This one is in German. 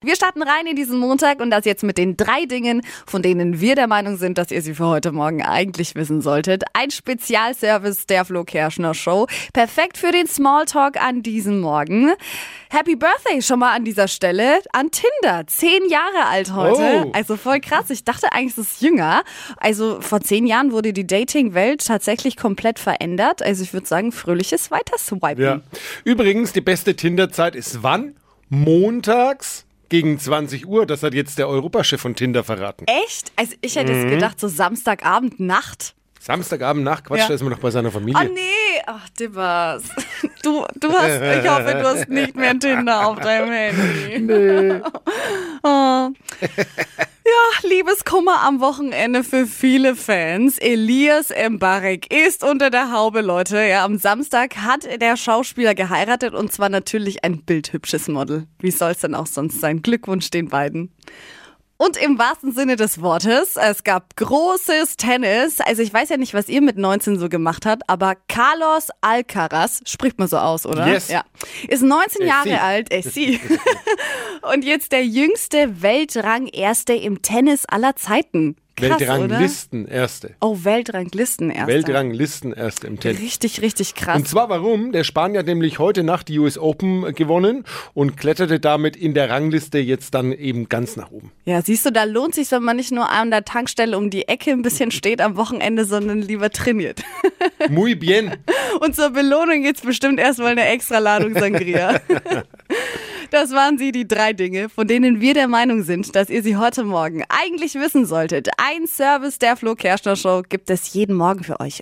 Wir starten rein in diesen Montag und das jetzt mit den drei Dingen, von denen wir der Meinung sind, dass ihr sie für heute Morgen eigentlich wissen solltet. Ein Spezialservice der Flo Kerschner Show. Perfekt für den Smalltalk an diesem Morgen. Happy Birthday schon mal an dieser Stelle an Tinder. Zehn Jahre alt heute. Oh. Also voll krass. Ich dachte eigentlich, es ist jünger. Also vor zehn Jahren wurde die Dating-Welt tatsächlich komplett verändert. Also ich würde sagen, fröhliches Weiterswipen. Ja. Übrigens, die beste Tinder-Zeit ist wann? Montags gegen 20 Uhr. Das hat jetzt der Europachef von Tinder verraten. Echt? Also ich hätte Mhm. jetzt gedacht, so Samstagabend, Nacht. Samstagabend nach Quatsch, Ja. da ist man noch bei seiner Oh Familie. nee, ach Dibbers. Du, du hast, ich hoffe, du hast nicht mehr Tinder auf deinem Handy. Nee. Oh. Liebeskummer am Wochenende für viele Fans. Elias Mbarek ist unter der Haube, Leute. Ja, am Samstag hat der Schauspieler geheiratet und zwar natürlich ein bildhübsches Model. Wie soll's denn auch sonst sein? Glückwunsch den beiden. Und im wahrsten Sinne des Wortes, es gab großes Tennis. Also ich weiß ja nicht, was ihr mit 19 so gemacht habt, aber Carlos Alcaraz, spricht man so aus, oder? Yes. Ja. Ist 19 Eh, Jahre alt, eh, sie. Und jetzt der jüngste Weltrang-Erste im Tennis aller Zeiten. Krass, oder? Weltranglisten erste. Oh, Weltranglisten erster. Weltranglisten erste im Tennis. Richtig, richtig krass. Und zwar warum? Der Spanier hat nämlich heute Nacht die US Open gewonnen und kletterte damit in der Rangliste jetzt dann eben ganz nach oben. Ja, siehst du, da lohnt sich, wenn man nicht nur an der Tankstelle um die Ecke ein bisschen steht am Wochenende, sondern lieber trainiert. Muy bien. Und zur Belohnung gibt's bestimmt erstmal eine extra Ladung Sangria. Das waren sie, die drei Dinge, von denen wir der Meinung sind, dass ihr sie heute Morgen eigentlich wissen solltet. Ein Service der Flo Kerschner Show gibt es jeden Morgen für euch.